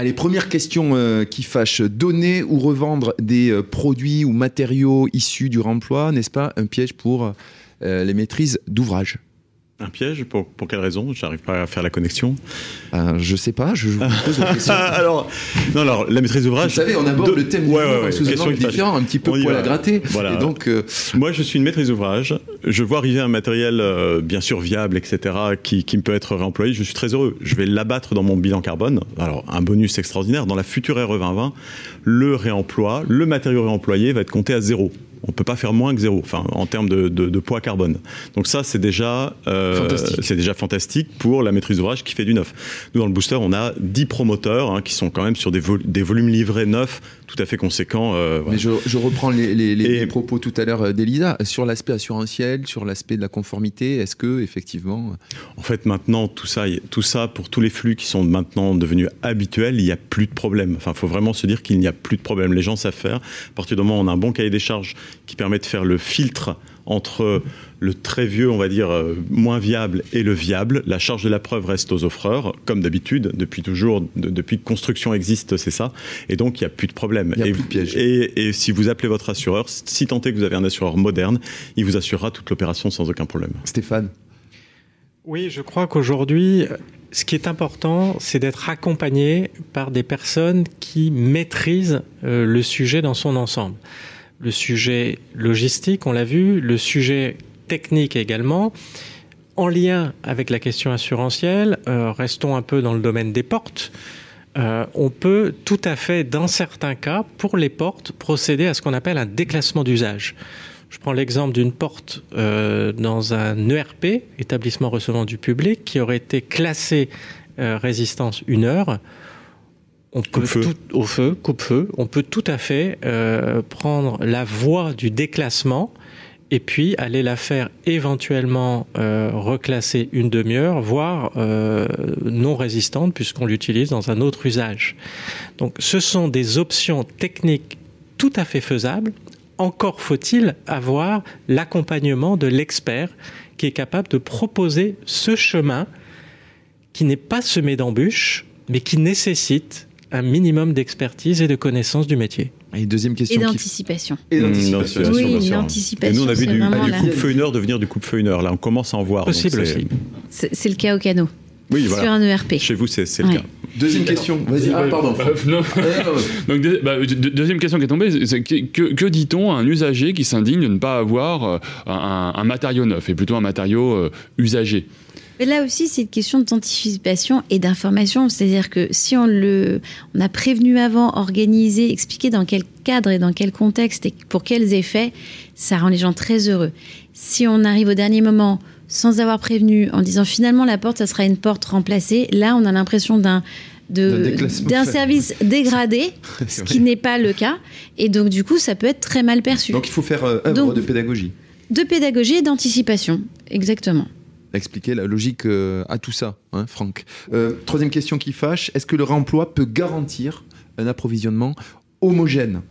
Allez, première question euh, qui fâche. Donner ou revendre des euh, produits ou matériaux issus du remploi, n'est-ce pas un piège pour euh, les maîtrises d'ouvrage? Un piège? Pour, pour quelle raison? J'arrive pas à faire la connexion. Euh, Je sais pas, je vous pose la question. alors, non, alors, la maîtrise Vous d'ouvrage. savez, on aborde de- le thème Ouais, ouais, ouais, sous un différent, un petit peu poil à gratter. Voilà. Et donc, euh, Moi, je suis une maîtrise d'ouvrage. Je vois arriver un matériel, euh, bien sûr, viable, etc., qui, qui peut être réemployé. Je suis très heureux. Je vais l'abattre dans mon bilan carbone. Alors, un bonus extraordinaire. Dans la future RE 2020, le réemploi, le matériau réemployé va être compté à zéro. On peut pas faire moins que zéro, enfin, en termes de, de- de poids carbone. Donc ça, c'est déjà, euh, c'est déjà fantastique pour la maîtrise d'ouvrage qui fait du neuf. Nous, dans le booster, on a 10 promoteurs hein, qui sont quand même sur des, vol- des volumes livrés neufs tout à fait conséquents. euh, voilà. mais je, je reprends les, propos tout à l'heure euh, d'Elisa sur l'aspect assurantiel, sur l'aspect de la conformité. Est-ce que effectivement, En fait, maintenant, tout ça, tout ça, pour tous les flux qui sont maintenant devenus habituels, il n'y a plus de problème. Enfin, il faut vraiment se dire qu'il n'y a plus de problème. Les gens savent faire. À partir du moment où on a un bon cahier des charges qui permet de faire le filtre entre le très vieux, on va dire, euh, moins viable et le viable, la charge de la preuve reste aux offreurs, comme d'habitude, depuis toujours, de- depuis que construction existe, c'est ça. Et donc, il n'y a plus de problème. Il y a et, plus de piège. Et, et si vous appelez votre assureur, si tant est que vous avez un assureur moderne, il vous assurera toute l'opération sans aucun problème. Stéphane, Oui, je crois qu'aujourd'hui, ce qui est important, c'est d'être accompagné par des personnes qui maîtrisent euh, le sujet dans son ensemble. Le sujet logistique, on l'a vu, le sujet technique également. En lien avec la question assurantielle, euh, restons un peu dans le domaine des portes. Euh, on peut tout à fait, dans certains cas, pour les portes, procéder à ce qu'on appelle un déclassement d'usage. Je prends l'exemple d'une porte euh, dans un ERP, établissement recevant du public, qui aurait été classée résistance une heure. On peut Coupe-feu. tout, au feu, coupe-feu. On peut tout à fait euh, prendre la voie du déclassement et puis aller la faire éventuellement euh, reclasser une demi-heure, voire euh, non résistante puisqu'on l'utilise dans un autre usage. Donc ce sont des options techniques tout à fait faisables. Encore faut-il avoir l'accompagnement de l'expert qui est capable de proposer ce chemin qui n'est pas semé d'embûches, mais qui nécessite un minimum d'expertise et de connaissance du métier. et deuxième Et question. qui- d'anticipation. Et Mmh, d'anticipation. Oui, l'anticipation, Et nous, on a vu c'est du, vraiment du la- coupe-feu une heure devenir du coupe-feu une heure. Là, on commence à en voir. Possible aussi. C'est le cas au canot, Oui, sur voilà. un E ERP. Chez vous, c'est Ouais. le cas. Deuxième question. Vas-y. Ah, pardon. Non. Donc, deux- bah, deux- deuxième question qui est tombée, c'est que, que- que dit-on à un usager qui s'indigne de ne pas avoir euh, un, un matériau neuf et plutôt un matériau euh, usagé? Mais là aussi, c'est une question d'anticipation et d'information. C'est-à-dire que si on le, on a prévenu avant, organisé, expliqué dans quel cadre et dans quel contexte et pour quels effets, ça rend les gens très heureux. Si on arrive au dernier moment sans avoir prévenu, en disant finalement la porte, ça sera une porte remplacée, là, on a l'impression d'un D'un service dégradé, ce qui n'est pas le cas. Et donc, du coup, ça peut être très mal perçu. Donc il faut faire euh, œuvre Donc- de pédagogie. De pédagogie et d'anticipation, exactement. Expliquer la logique euh, à tout ça, hein, Franck. Euh, troisième question qui fâche est-ce que le réemploi peut garantir un approvisionnement homogène?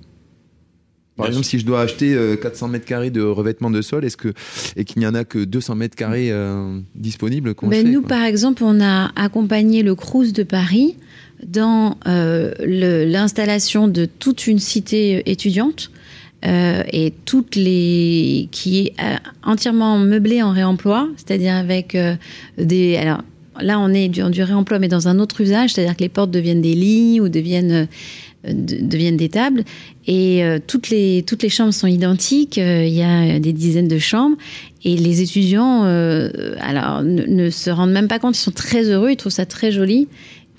Par Bien exemple, si je dois acheter euh, 400 mètres carrés de revêtement de sol, est-ce que et qu'il n'y en a que 200 mètres carrés euh, disponibles Ben, nous, quoi par exemple, on a accompagné le Crous de Paris dans euh, l'installation de toute une cité étudiante euh, et toutes les qui est euh, entièrement meublée en réemploi, c'est-à-dire avec euh, des alors là on est du, du réemploi mais dans un autre usage, c'est-à-dire que les portes deviennent des lits ou deviennent euh, de- deviennent des tables et euh, toutes les toutes les chambres sont identiques. euh, Il y a des dizaines de chambres et les étudiants, euh, alors, ne, ne se rendent même pas compte, ils sont très heureux, ils trouvent ça très joli,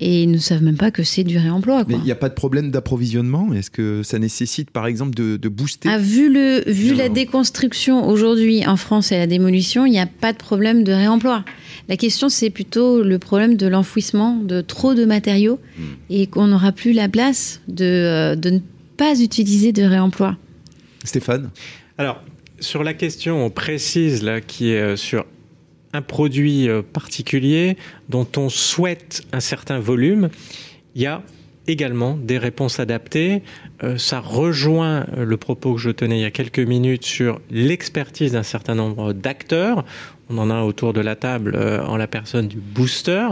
et ils ne savent même pas que c'est du réemploi. Mais il n'y a pas de problème d'approvisionnement? Est-ce que ça nécessite, par exemple, de, de booster? Ah, vu le, vu Non. la déconstruction aujourd'hui en France et la démolition, il n'y a pas de problème de réemploi. La question, c'est plutôt le problème de l'enfouissement de trop de matériaux Hmm. et qu'on n'aura plus la place de, euh, de ne pas utiliser de réemploi. Stéphane? Alors, sur la question précise là, qui est euh, sur un produit euh, particulier dont on souhaite un certain volume, il y a également des réponses adaptées. Euh, ça rejoint le propos que je tenais il y a quelques minutes sur l'expertise d'un certain nombre d'acteurs. On en a autour de la table euh, en la personne du booster.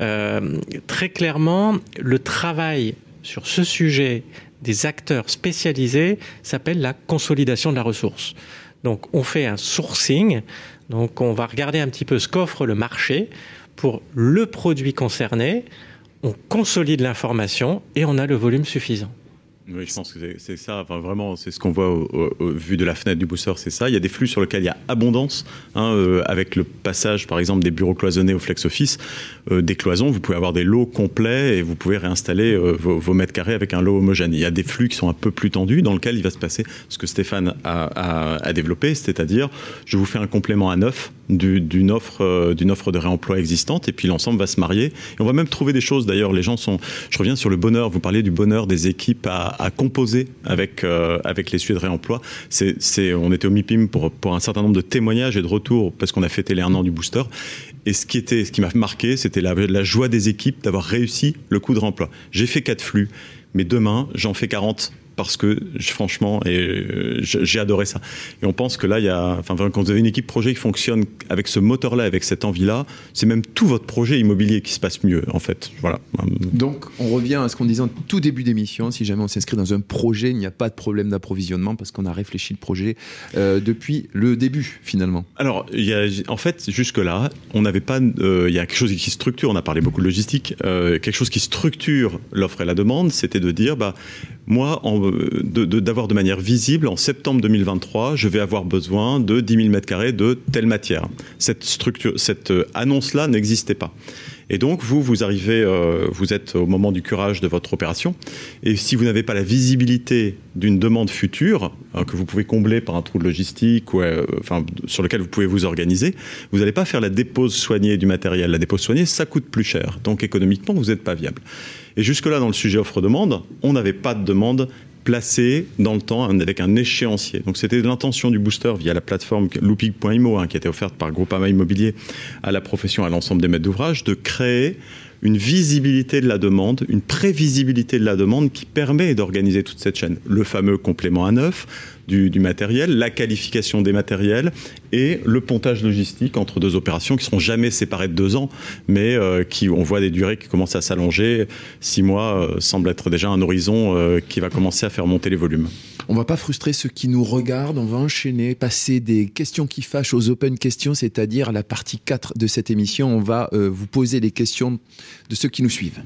Euh, très clairement, le travail sur ce sujet des acteurs spécialisés s'appelle la consolidation de la ressource. Donc on fait un sourcing, donc on va regarder un petit peu ce qu'offre le marché pour le produit concerné, on consolide l'information et on a le volume suffisant. Oui, je pense que c'est ça. Enfin, vraiment, c'est ce qu'on voit au, vu de la fenêtre du booster, c'est ça. Il y a des flux sur lesquels il y a abondance, hein, euh, avec le passage, par exemple, des bureaux cloisonnés au flex office, euh, des cloisons. Vous pouvez avoir des lots complets et vous pouvez réinstaller euh, vos, mètres carrés avec un lot homogène. Il y a des flux qui sont un peu plus tendus, dans lequel il va se passer ce que Stéphane a, a, développé, c'est-à-dire, je vous fais un complément à neuf d'une offre, d'une offre de réemploi existante, et puis l'ensemble va se marier. Et on va même trouver des choses. D'ailleurs, les gens sont. Je reviens sur le bonheur. Vous parliez du bonheur des équipes à à, composer avec, euh, avec les sujets de réemploi. C'est, on était au MIPIM pour, pour un certain nombre de témoignages et de retours parce qu'on a fêté les un an du booster. Et ce qui, était, ce qui m'a marqué, c'était la, la joie des équipes d'avoir réussi le coup de remploi. J'ai fait quatre flux, mais demain, j'en fais 40 parce que franchement, et euh, j'ai adoré ça. Et on pense que là, il y a, enfin, quand vous avez une équipe projet qui fonctionne avec ce moteur-là, avec cette envie-là, c'est même tout votre projet immobilier qui se passe mieux, en fait. Voilà. Donc, on revient à ce qu'on disait en tout début d'émission. Si jamais on s'inscrit dans un projet, il n'y a pas de problème d'approvisionnement parce qu'on a réfléchi le projet euh, depuis le début, finalement. Alors, il y a, en fait, jusque-là, on n'avait pas, euh, il y a quelque chose qui structure. On a parlé beaucoup de logistique. quelque chose qui structure l'offre et la demande, c'était de dire, bah, moi, d'avoir de, manière visible, en septembre 2023, je vais avoir besoin de 10 000 m2 de telle matière. Cette, cette euh, annonce-là n'existait pas. Et donc, vous, vous arrivez, euh, vous êtes au moment du curage de votre opération. Et si vous n'avez pas la visibilité d'une demande future, hein, que vous pouvez combler par un trou de logistique, ou, euh, enfin, sur lequel vous pouvez vous organiser, vous n'allez pas faire la dépose soignée du matériel. La dépose soignée, ça coûte plus cher. Donc, économiquement, vous n'êtes pas viable. Et jusque-là, dans le sujet offre-demande, on n'avait pas de demande placée dans le temps avec un échéancier. Donc c'était l'intention du booster via la plateforme looping.imo hein, qui été offerte par Groupama Immobilier à la profession, à l'ensemble des maîtres d'ouvrage, de créer une visibilité de la demande, une prévisibilité de la demande qui permet d'organiser toute cette chaîne. Le fameux complément à neuf, du, matériel, la qualification des matériels et le pontage logistique entre deux opérations qui seront jamais séparées de deux ans, mais euh, qui on voit des durées qui commencent à s'allonger. Six mois euh, semble être déjà un horizon euh, qui va commencer à faire monter les volumes. On va pas frustrer ceux qui nous regardent, on va enchaîner, passer des questions qui fâchent aux open questions, c'est-à-dire la partie 4 de cette émission. On va vous poser les questions de ceux qui nous suivent.